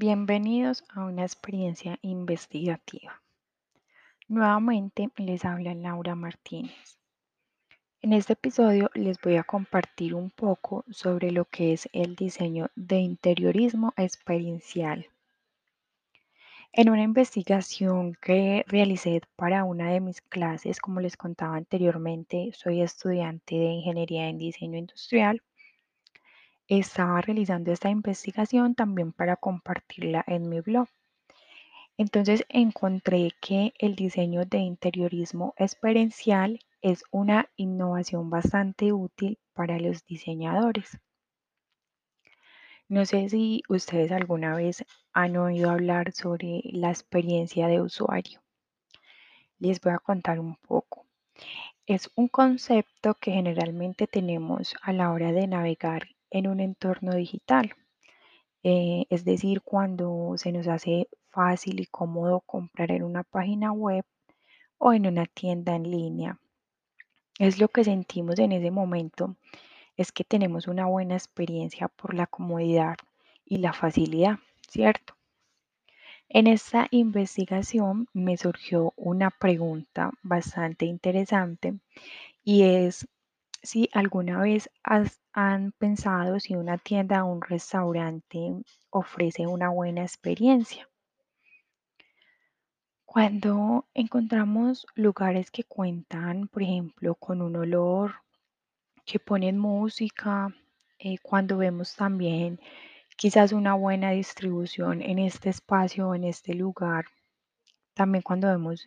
Bienvenidos a una experiencia investigativa. Nuevamente les habla Laura Martínez. En este episodio les voy a compartir un poco sobre lo que es el diseño de interiorismo experiencial. En una investigación que realicé para una de mis clases, como les contaba anteriormente, soy estudiante de Ingeniería en Diseño Industrial estaba realizando esta investigación también para compartirla en mi blog. Entonces encontré que el diseño de interiorismo experiencial es una innovación bastante útil para los diseñadores. No sé si ustedes alguna vez han oído hablar sobre la experiencia de usuario. Les voy a contar un poco. Es un concepto que generalmente tenemos a la hora de navegar en un entorno digital. Eh, es decir, cuando se nos hace fácil y cómodo comprar en una página web o en una tienda en línea. Es lo que sentimos en ese momento, es que tenemos una buena experiencia por la comodidad y la facilidad, ¿cierto? En esta investigación me surgió una pregunta bastante interesante y es si alguna vez han pensado si una tienda o un restaurante ofrece una buena experiencia. Cuando encontramos lugares que cuentan, por ejemplo, con un olor, que ponen música, eh, cuando vemos también quizás una buena distribución en este espacio en este lugar, también cuando vemos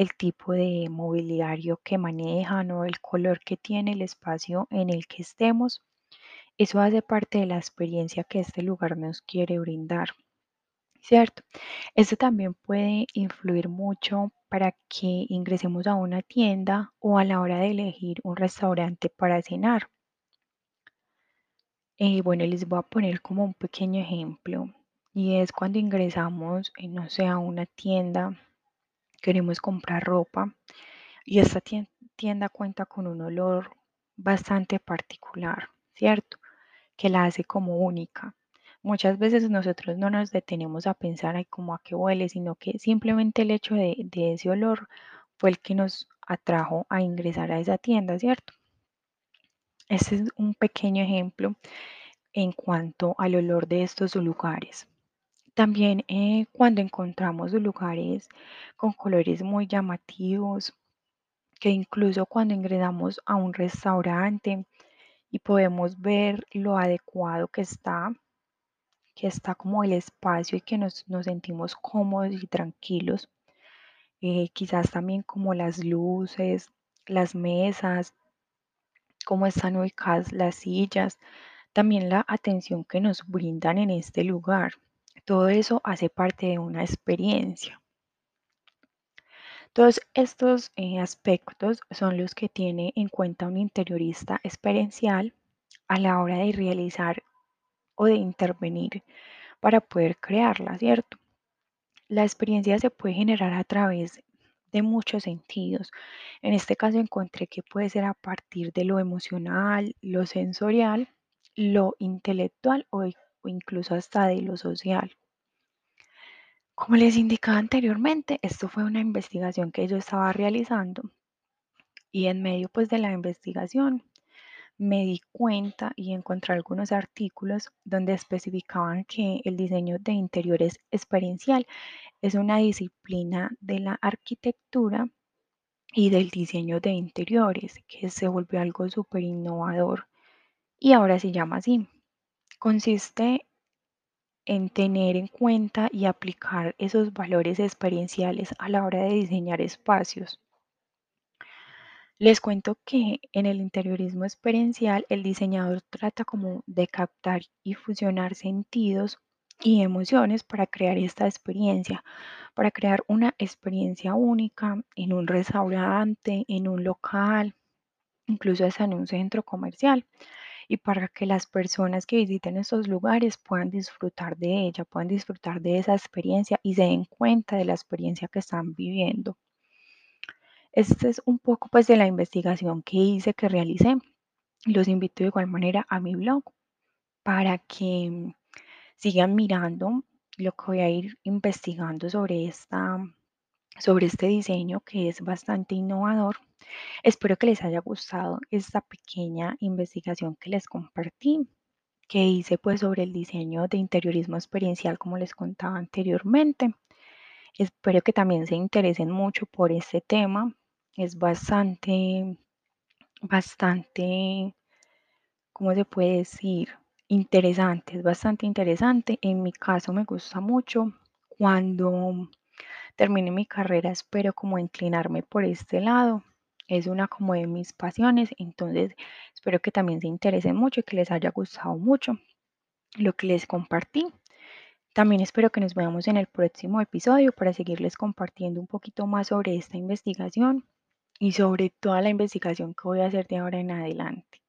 el tipo de mobiliario que manejan o el color que tiene el espacio en el que estemos. Eso hace parte de la experiencia que este lugar nos quiere brindar. ¿Cierto? Esto también puede influir mucho para que ingresemos a una tienda o a la hora de elegir un restaurante para cenar. Eh, bueno, les voy a poner como un pequeño ejemplo y es cuando ingresamos, eh, no sé, a una tienda queremos comprar ropa y esta tienda cuenta con un olor bastante particular, ¿cierto? Que la hace como única. Muchas veces nosotros no nos detenemos a pensar ay, cómo a qué huele, sino que simplemente el hecho de, de ese olor fue el que nos atrajo a ingresar a esa tienda, ¿cierto? Este es un pequeño ejemplo en cuanto al olor de estos lugares. También eh, cuando encontramos lugares con colores muy llamativos, que incluso cuando ingresamos a un restaurante y podemos ver lo adecuado que está, que está como el espacio y que nos, sentimos cómodos y tranquilos. Eh, quizás también como las luces, las mesas, cómo están ubicadas las sillas, también la atención que nos brindan en este lugar. Todo eso hace parte de una experiencia. Todos estos eh, aspectos son los que tiene en cuenta un interiorista experiencial a la hora de realizar o de intervenir para poder crearla, ¿cierto? La experiencia se puede generar a través de muchos sentidos. En este caso encontré que puede ser a partir de lo emocional, lo sensorial, lo intelectual o o incluso hasta de lo social. Como les indicaba anteriormente, esto fue una investigación que yo estaba realizando y en medio pues de la investigación me di cuenta y encontré algunos artículos donde especificaban que el diseño de interiores experiencial es una disciplina de la arquitectura y del diseño de interiores que se volvió algo súper innovador y ahora se llama así consiste en tener en cuenta y aplicar esos valores experienciales a la hora de diseñar espacios. Les cuento que en el interiorismo experiencial el diseñador trata como de captar y fusionar sentidos y emociones para crear esta experiencia, para crear una experiencia única en un restaurante, en un local, incluso hasta en un centro comercial y para que las personas que visiten estos lugares puedan disfrutar de ella, puedan disfrutar de esa experiencia y se den cuenta de la experiencia que están viviendo. Este es un poco pues de la investigación que hice, que realicé. Los invito de igual manera a mi blog para que sigan mirando lo que voy a ir investigando sobre esta sobre este diseño que es bastante innovador. Espero que les haya gustado esta pequeña investigación que les compartí, que hice pues sobre el diseño de interiorismo experiencial como les contaba anteriormente. Espero que también se interesen mucho por este tema. Es bastante, bastante, ¿cómo se puede decir? Interesante, es bastante interesante. En mi caso me gusta mucho. Cuando termine mi carrera espero como inclinarme por este lado. Es una como de mis pasiones, entonces espero que también se interesen mucho y que les haya gustado mucho lo que les compartí. También espero que nos veamos en el próximo episodio para seguirles compartiendo un poquito más sobre esta investigación y sobre toda la investigación que voy a hacer de ahora en adelante.